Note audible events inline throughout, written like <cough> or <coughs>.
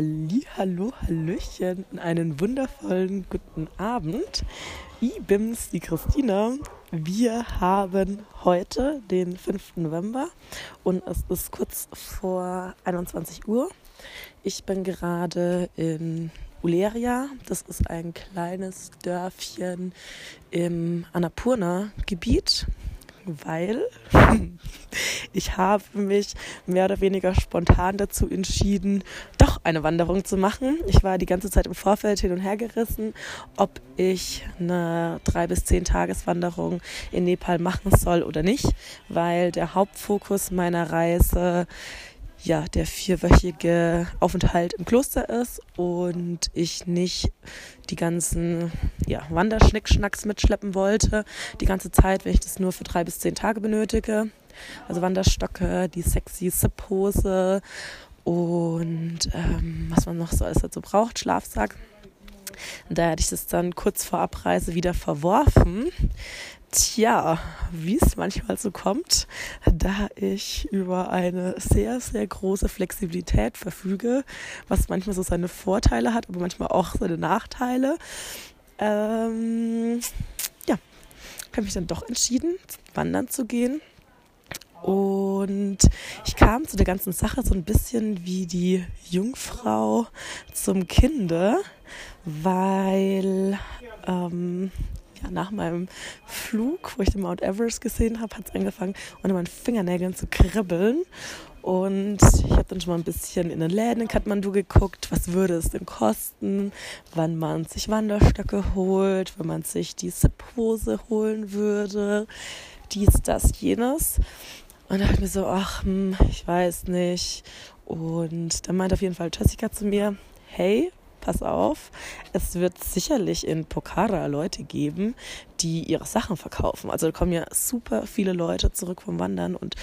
Halli, hallo, hallöchen und einen wundervollen guten Abend. Ich bin's, die Christina. Wir haben heute den 5. November und es ist kurz vor 21 Uhr. Ich bin gerade in Uleria. Das ist ein kleines Dörfchen im Annapurna-Gebiet weil <laughs> ich habe mich mehr oder weniger spontan dazu entschieden, doch eine Wanderung zu machen. Ich war die ganze Zeit im Vorfeld hin und her gerissen, ob ich eine drei bis zehn Tageswanderung in Nepal machen soll oder nicht, weil der Hauptfokus meiner Reise ja, der vierwöchige Aufenthalt im Kloster ist und ich nicht die ganzen ja, Wanderschnickschnacks mitschleppen wollte, die ganze Zeit, wenn ich das nur für drei bis zehn Tage benötige. Also Wanderstöcke, die sexy Zip-Hose und ähm, was man noch so alles dazu braucht, Schlafsack. Und da hatte ich das dann kurz vor Abreise wieder verworfen, Tja, wie es manchmal so kommt, da ich über eine sehr, sehr große Flexibilität verfüge, was manchmal so seine Vorteile hat, aber manchmal auch seine Nachteile. Ähm, ja, habe mich dann doch entschieden, wandern zu gehen. Und ich kam zu der ganzen Sache so ein bisschen wie die Jungfrau zum Kinde, weil ähm, ja, nach meinem Flug, wo ich den Mount Everest gesehen habe, hat es angefangen, unter meinen Fingernägeln zu kribbeln. Und ich habe dann schon mal ein bisschen in den Läden in Kathmandu geguckt, was würde es denn kosten, wann man sich Wanderstöcke holt, wenn man sich die Zip-Hose holen würde, dies, das, jenes. Und da dachte mir so, ach, hm, ich weiß nicht. Und dann meinte auf jeden Fall Jessica zu mir, hey, pass auf, es wird sicherlich in Pokhara Leute geben, die ihre Sachen verkaufen. Also da kommen ja super viele Leute zurück vom Wandern und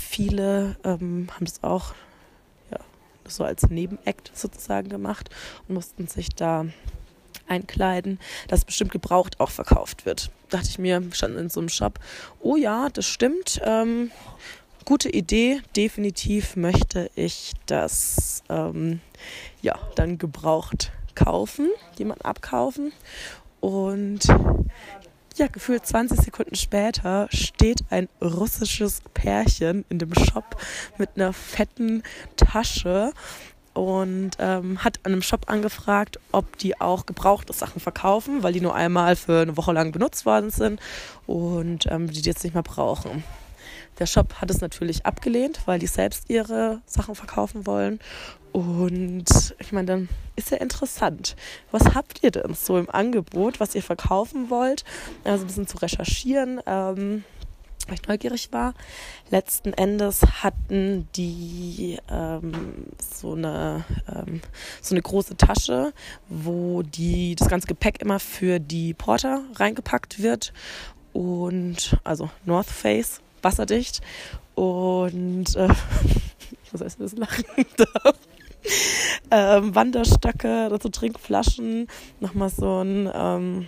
viele ähm, haben das auch ja, so als Nebenakt sozusagen gemacht und mussten sich da einkleiden, dass bestimmt gebraucht auch verkauft wird. Dachte ich mir, stand in so einem Shop, oh ja, das stimmt. Ähm, gute Idee. Definitiv möchte ich das ähm, ja, dann gebraucht kaufen, jemand abkaufen. Und ja, gefühlt 20 Sekunden später steht ein russisches Pärchen in dem Shop mit einer fetten Tasche und ähm, hat an einem Shop angefragt, ob die auch gebrauchte Sachen verkaufen, weil die nur einmal für eine Woche lang benutzt worden sind und ähm, die, jetzt nicht mehr brauchen. Der Shop hat es natürlich abgelehnt, weil die selbst ihre Sachen verkaufen wollen. Und ich meine, dann ist ja interessant. Was habt ihr denn so im Angebot, was ihr verkaufen wollt? Also ein bisschen zu recherchieren. Ähm, weil ich neugierig war. Letzten Endes hatten die ähm, so, eine, ähm, so eine große Tasche, wo die, das ganze Gepäck immer für die Porter reingepackt wird. Und also North Face wasserdicht. Und äh, <laughs> ich muss erst ein bisschen lachen. <laughs> ähm, Wanderstöcke, dazu Trinkflaschen, nochmal so ein, ähm,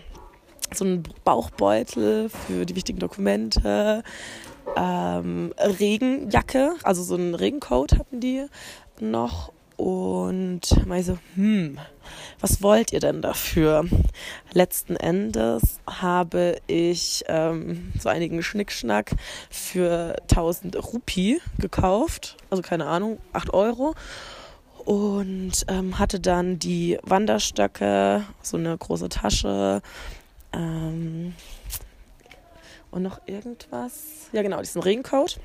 so ein Bauchbeutel für die wichtigen Dokumente, ähm, Regenjacke, also so ein Regencoat hatten die noch und mal so, hm, was wollt ihr denn dafür? Letzten Endes habe ich ähm, so einigen Schnickschnack für 1000 Rupie gekauft, also keine Ahnung, 8 Euro. Und ähm, hatte dann die Wanderstöcke, so eine große Tasche ähm, und noch irgendwas. Ja, genau, diesen Regencoat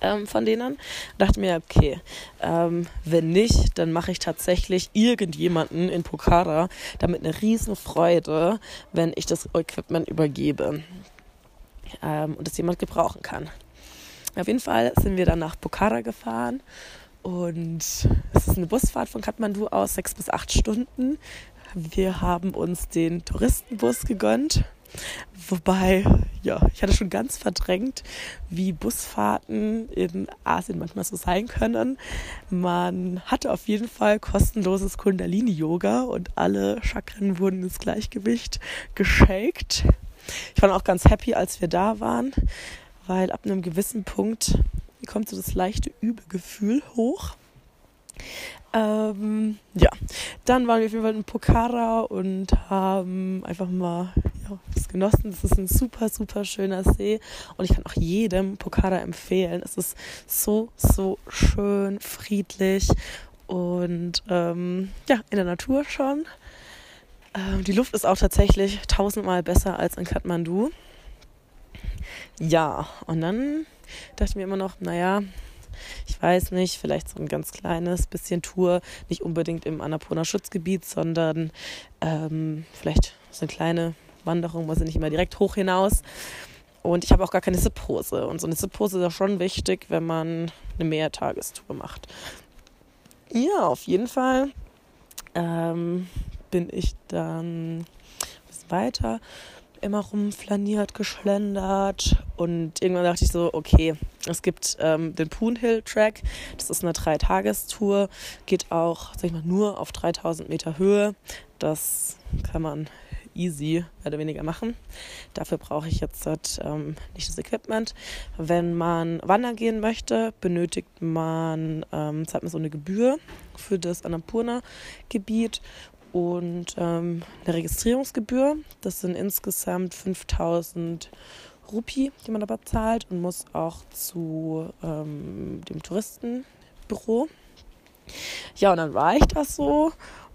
ähm, von denen. Dachte mir, okay, ähm, wenn nicht, dann mache ich tatsächlich irgendjemanden in Pokhara damit eine riesen Freude, wenn ich das Equipment übergebe ähm, und es jemand gebrauchen kann. Auf jeden Fall sind wir dann nach Pokhara gefahren und es ist eine Busfahrt von Kathmandu aus, sechs bis acht Stunden. Wir haben uns den Touristenbus gegönnt Wobei, ja, ich hatte schon ganz verdrängt, wie Busfahrten in Asien manchmal so sein können. Man hatte auf jeden Fall kostenloses Kundalini-Yoga und alle Chakren wurden ins Gleichgewicht geshakt. Ich war auch ganz happy, als wir da waren, weil ab einem gewissen Punkt kommt so das leichte Übelgefühl hoch. Ähm, ja, dann waren wir auf jeden Fall in Pokhara und haben einfach mal ja, das genossen. Das ist ein super, super schöner See und ich kann auch jedem Pokhara empfehlen. Es ist so, so schön, friedlich und ähm, ja, in der Natur schon. Ähm, die Luft ist auch tatsächlich tausendmal besser als in Kathmandu. Ja, und dann dachte ich mir immer noch, naja, ich weiß nicht, vielleicht so ein ganz kleines bisschen Tour, nicht unbedingt im Annapurna-Schutzgebiet, sondern ähm, vielleicht so eine kleine Wanderung, muss ja nicht immer direkt hoch hinaus. Und ich habe auch gar keine Sippose. Und so eine Sippose ist ja schon wichtig, wenn man eine Mehrtagestour macht. Ja, auf jeden Fall ähm, bin ich dann weiter immer rumflaniert, geschlendert und irgendwann dachte ich so, okay, es gibt ähm, den Poon Hill Track, das ist eine Dreitagestour, geht auch, sag ich mal, nur auf 3000 Meter Höhe. Das kann man easy mehr oder weniger machen. Dafür brauche ich jetzt ähm, nicht das Equipment. Wenn man wandern gehen möchte, benötigt man, ähm, zahlt man so eine Gebühr für das Annapurna-Gebiet und ähm, eine Registrierungsgebühr. Das sind insgesamt 5000 Rupi, die man aber zahlt und muss auch zu ähm, dem Touristenbüro. Ja, und dann war ich das so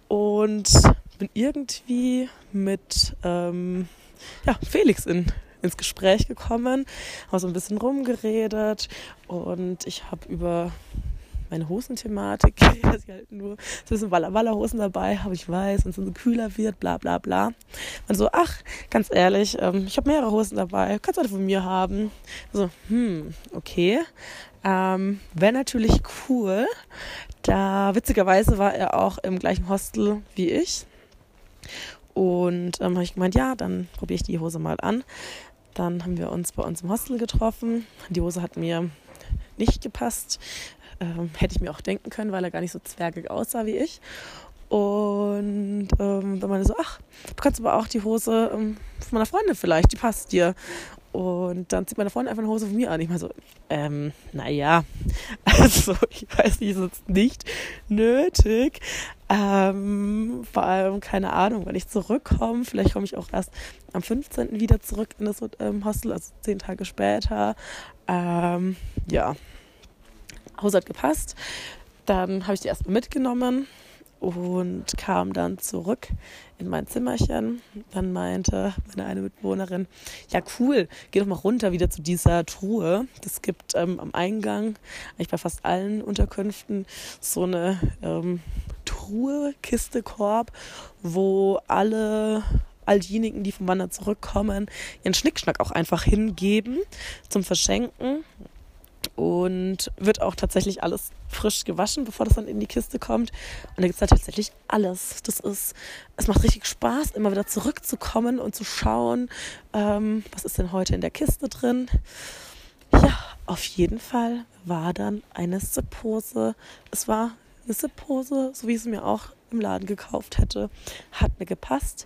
und bin irgendwie mit ähm, ja, Felix in, ins Gespräch gekommen, haben so ein bisschen rumgeredet und ich habe über meine Hosenthematik, <laughs> dass ich halt nur so ein bisschen Walla Walla Hosen dabei habe, ich weiß, wenn es so kühler wird, bla bla bla. Und so, ach, ganz ehrlich, ähm, ich habe mehrere Hosen dabei, kannst du eine von mir haben. So, hm, okay. Ähm, Wäre natürlich cool. Da witzigerweise war er auch im gleichen Hostel wie ich. Und ähm, habe ich gemeint, ja, dann probiere ich die Hose mal an. Dann haben wir uns bei uns im Hostel getroffen. Die Hose hat mir nicht gepasst. Ähm, hätte ich mir auch denken können, weil er gar nicht so zwergig aussah wie ich. Und ähm, dann meinte so, ach, du kannst aber auch die Hose ähm, von meiner Freundin vielleicht, die passt dir. Und dann zieht meine Freundin einfach eine Hose von mir an. Ich meine so, ähm, naja, <laughs> also ich weiß nicht, ist jetzt nicht nötig. Ähm, vor allem, keine Ahnung, wenn ich zurückkomme, vielleicht komme ich auch erst am 15. wieder zurück in das ähm, Hostel, also zehn Tage später. Ähm, ja, Hose hat gepasst. Dann habe ich die erstmal mitgenommen und kam dann zurück in mein Zimmerchen. Dann meinte meine eine Mitbewohnerin, ja cool, geh doch mal runter wieder zu dieser Truhe. Das gibt ähm, am Eingang, eigentlich bei fast allen Unterkünften, so eine ähm, Truhe, Kiste, Korb, wo alle all diejenigen, die vom Wandern zurückkommen, ihren Schnickschnack auch einfach hingeben zum Verschenken und wird auch tatsächlich alles frisch gewaschen, bevor das dann in die Kiste kommt. Und da gibt es da tatsächlich alles. Das ist, es macht richtig Spaß, immer wieder zurückzukommen und zu schauen, ähm, was ist denn heute in der Kiste drin. Ja, auf jeden Fall war dann eine Sippose. Es war eine Sippose, so wie ich es mir auch im Laden gekauft hätte. Hat mir gepasst.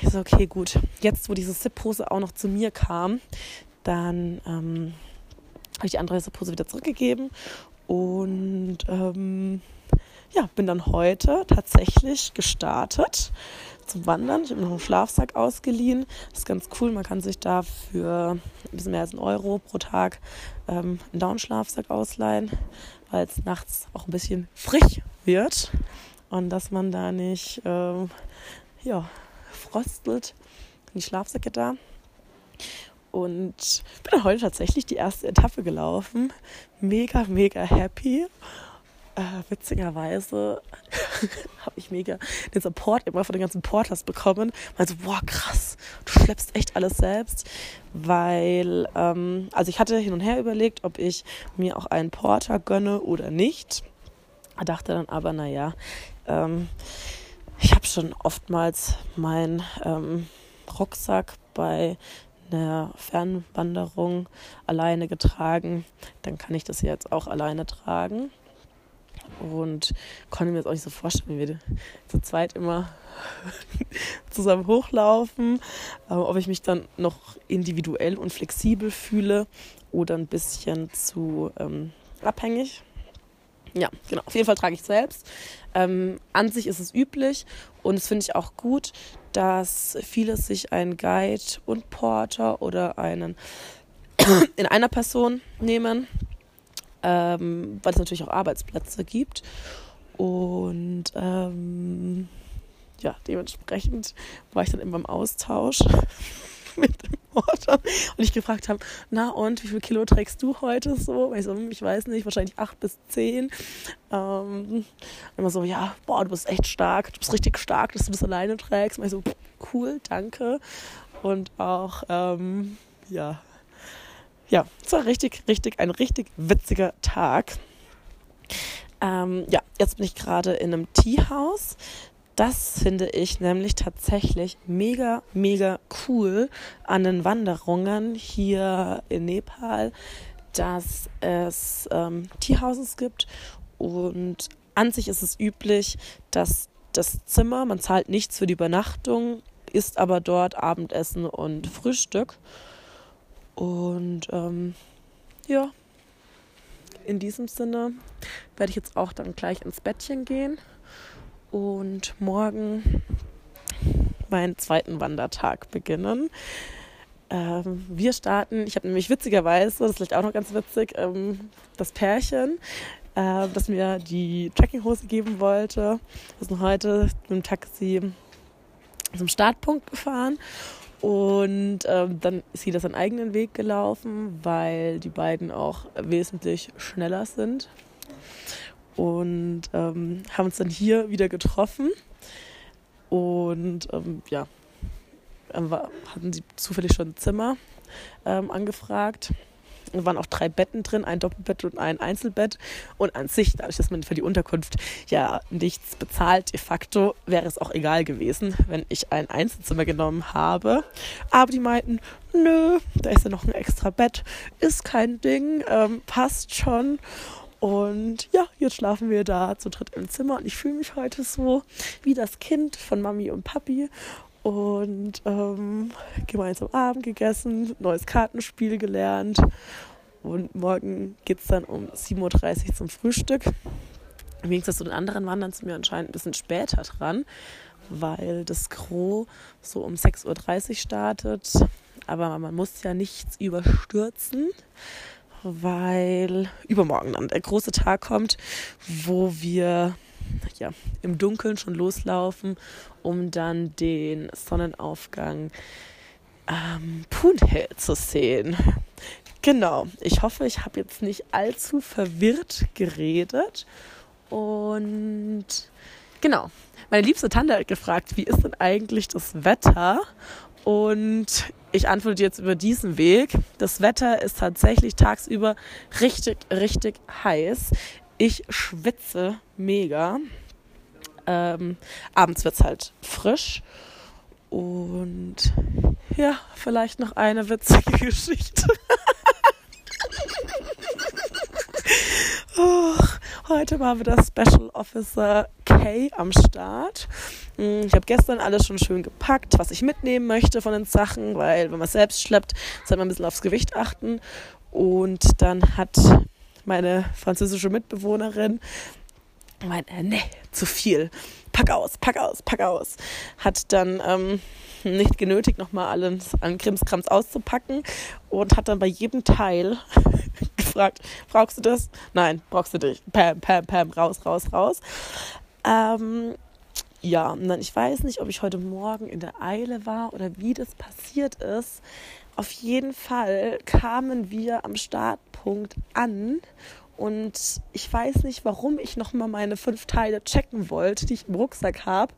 Ich so, okay, gut. Jetzt, wo diese Sippose auch noch zu mir kam, dann ähm, habe ich die andere Pose wieder zurückgegeben und ähm, ja, bin dann heute tatsächlich gestartet zum Wandern. Ich habe noch einen Schlafsack ausgeliehen. Das ist ganz cool. Man kann sich da für ein bisschen mehr als einen Euro pro Tag ähm, einen Down-Schlafsack ausleihen, weil es nachts auch ein bisschen frisch wird und dass man da nicht ähm, ja, frostelt. Die Schlafsäcke da. Und bin heute tatsächlich die erste Etappe gelaufen. Mega, mega happy. Äh, witzigerweise <laughs> habe ich mega den Support immer von den ganzen Porters bekommen. Weil so, boah, krass, du schleppst echt alles selbst. Weil, ähm, also ich hatte hin und her überlegt, ob ich mir auch einen Porter gönne oder nicht. Dachte dann aber, naja, ähm, ich habe schon oftmals meinen ähm, Rucksack bei einer Fernwanderung alleine getragen, dann kann ich das jetzt auch alleine tragen. Und konnte mir jetzt auch nicht so vorstellen, wie wir zu zweit immer <laughs> zusammen hochlaufen, äh, ob ich mich dann noch individuell und flexibel fühle oder ein bisschen zu ähm, abhängig. Ja, genau. Auf jeden Fall trage ich selbst. Ähm, an sich ist es üblich und es finde ich auch gut, dass viele sich einen Guide und Porter oder einen <coughs> in einer Person nehmen, ähm, weil es natürlich auch Arbeitsplätze gibt. Und ähm, ja, dementsprechend war ich dann immer im Austausch <laughs> mit dem Porter und ich gefragt habe, na und, wie viel Kilo trägst du heute so? Ich so, hm, ich weiß nicht, wahrscheinlich acht bis zehn. Ähm, immer so, ja, boah, du bist echt stark, du bist richtig stark, dass du das alleine trägst. Und ich so, cool, danke. Und auch, ähm, ja, ja, es war richtig, richtig, ein richtig witziger Tag. Ähm, ja, jetzt bin ich gerade in einem Teehaus. Das finde ich nämlich tatsächlich mega, mega cool an den Wanderungen hier in Nepal, dass es ähm, Teehouses gibt und an sich ist es üblich, dass das Zimmer, man zahlt nichts für die Übernachtung, isst aber dort Abendessen und Frühstück. Und ähm, ja, in diesem Sinne werde ich jetzt auch dann gleich ins Bettchen gehen und morgen meinen zweiten Wandertag beginnen. Ähm, wir starten, ich habe nämlich witzigerweise, das ist vielleicht auch noch ganz witzig, ähm, das Pärchen, äh, das mir die Trekkinghose geben wollte. Wir sind heute mit dem Taxi zum Startpunkt gefahren und ähm, dann ist sie das seinen eigenen Weg gelaufen, weil die beiden auch wesentlich schneller sind und ähm, haben uns dann hier wieder getroffen. Und ähm, ja, hatten sie zufällig schon ein Zimmer ähm, angefragt. Es waren auch drei Betten drin, ein Doppelbett und ein Einzelbett. Und an sich, dadurch, dass man für die Unterkunft ja nichts bezahlt, de facto wäre es auch egal gewesen, wenn ich ein Einzelzimmer genommen habe. Aber die meinten, nö, da ist ja noch ein extra Bett, ist kein Ding, ähm, passt schon. Und ja, jetzt schlafen wir da zu dritt im Zimmer und ich fühle mich heute so wie das Kind von Mami und Papi. Und ähm, gemeinsam Abend gegessen, neues Kartenspiel gelernt. Und morgen geht es dann um 7.30 Uhr zum Frühstück. Im Gegensatz zu den anderen Wandern sind wir anscheinend ein bisschen später dran, weil das Gros so um 6.30 Uhr startet. Aber man muss ja nichts überstürzen weil übermorgen dann der große Tag kommt, wo wir ja, im Dunkeln schon loslaufen, um dann den Sonnenaufgang am ähm, Hill zu sehen. Genau, ich hoffe, ich habe jetzt nicht allzu verwirrt geredet. Und genau, meine liebste Tante hat gefragt, wie ist denn eigentlich das Wetter? Und ich antworte jetzt über diesen Weg. Das Wetter ist tatsächlich tagsüber richtig, richtig heiß. Ich schwitze mega. Ähm, abends wird es halt frisch. Und ja, vielleicht noch eine witzige <laughs> Geschichte. oh, heute war wieder Special Officer Kay am Start. Mm, ich habe gestern alles schon schön gepackt, was ich mitnehmen möchte von den Sachen, weil wenn man es selbst schleppt, sollte man ein bisschen aufs Gewicht achten. Und dann hat meine französische Mitbewohnerin meint, äh, nee, zu viel. Pack aus, pack aus, pack aus. Hat dann ähm, nicht genötigt, nochmal alles an Krimskrams auszupacken und hat dann bei jedem Teil <laughs> gefragt, brauchst du das? Nein, brauchst du dich. Pam, pam, pam, raus, raus, raus. Ähm, ja, und ich weiß nicht, ob ich heute Morgen in der Eile war oder wie das passiert ist. Auf jeden Fall kamen wir am Startpunkt an und ich weiß nicht, warum ich nochmal meine fünf Teile checken wollte, die ich im Rucksack habe.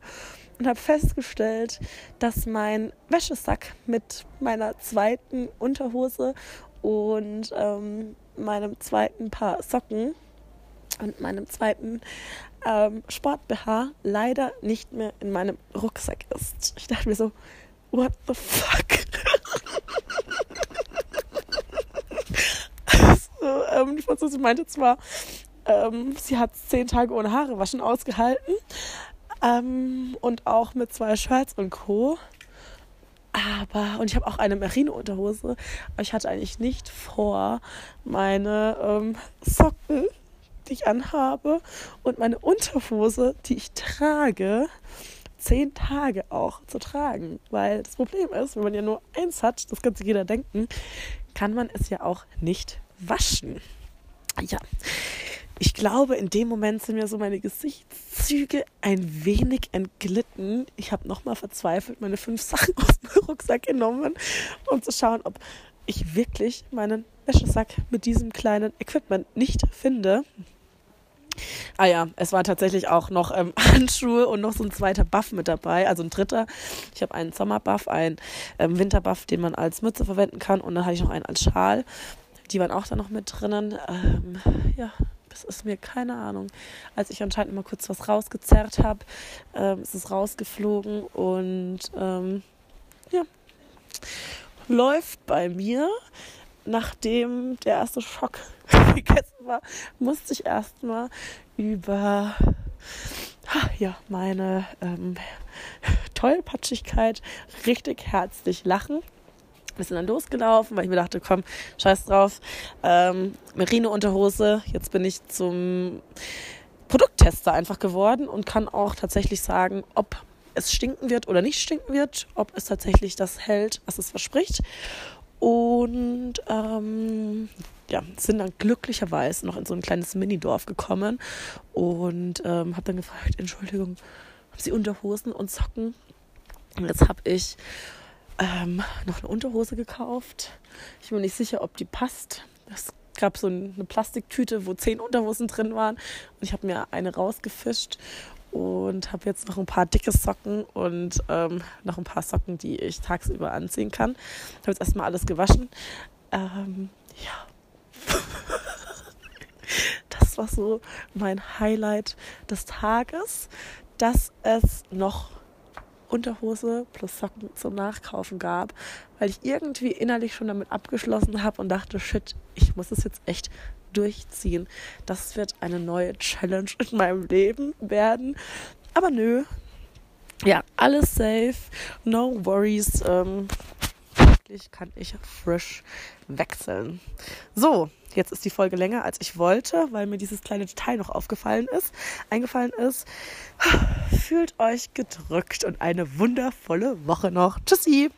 Und habe festgestellt, dass mein Wäschesack mit meiner zweiten Unterhose und ähm, meinem zweiten Paar Socken und meinem zweiten ähm, Sport-BH leider nicht mehr in meinem Rucksack ist. Ich dachte mir so, what the fuck? also, ähm, die Französin meinte zwar, ähm, sie hat zehn Tage ohne Haare waschen ausgehalten ähm, und auch mit zwei Shirts und Co. Aber, und ich habe auch eine Merino-Unterhose, aber ich hatte eigentlich nicht vor, meine ähm, Socken die ich anhabe und meine Unterhose, die ich trage, zehn Tage auch zu tragen. Weil das Problem ist, wenn man ja nur eins hat, das kann sich jeder denken, kann man es ja auch nicht waschen. Ja, ich glaube, in dem Moment sind mir so meine Gesichtszüge ein wenig entglitten. Ich habe nochmal verzweifelt meine fünf Sachen <laughs> aus dem Rucksack genommen, um zu schauen, ob ich wirklich meinen Wäschesack mit diesem kleinen Equipment nicht finde. Ah ja, es war tatsächlich auch noch ähm, <laughs> Handschuhe und noch so ein zweiter Buff mit dabei, also ein dritter. Ich habe einen Sommerbuff, einen ähm, Winterbuff, den man als Mütze verwenden kann und dann hatte ich noch einen als Schal. Die waren auch da noch mit drinnen. Ähm, ja, das ist mir keine Ahnung. Als ich anscheinend mal kurz was rausgezerrt habe, ähm, ist es rausgeflogen und ähm, ja, läuft bei mir. Nachdem der erste Schock <laughs> gegessen war, musste ich erstmal über ja, meine ähm, <laughs> Tollpatschigkeit richtig herzlich lachen wir sind dann losgelaufen, weil ich mir dachte, komm, scheiß drauf. Ähm, Merino-Unterhose. Jetzt bin ich zum Produkttester einfach geworden und kann auch tatsächlich sagen, ob es stinken wird oder nicht stinken wird, ob es tatsächlich das hält, was es verspricht. Und ähm, ja, sind dann glücklicherweise noch in so ein kleines Minidorf gekommen und ähm, habe dann gefragt, Entschuldigung, haben Sie Unterhosen und Socken? Und jetzt habe ich ähm, noch eine Unterhose gekauft. Ich bin mir nicht sicher, ob die passt. Es gab so eine Plastiktüte, wo zehn Unterhosen drin waren. Und ich habe mir eine rausgefischt und habe jetzt noch ein paar dicke Socken und ähm, noch ein paar Socken, die ich tagsüber anziehen kann. Habe jetzt erstmal alles gewaschen. Ähm, ja. <laughs> das war so mein Highlight des Tages, dass es noch Unterhose plus Socken zum Nachkaufen gab, weil ich irgendwie innerlich schon damit abgeschlossen habe und dachte, shit, ich muss es jetzt echt durchziehen. Das wird eine neue Challenge in meinem Leben werden. Aber nö. Ja, alles safe, no worries. Ähm, kann ich frisch wechseln. So, Jetzt ist die Folge länger, als ich wollte, weil mir dieses kleine Detail noch aufgefallen ist, eingefallen ist. Fühlt euch gedrückt und eine wundervolle Woche noch. Tschüssi!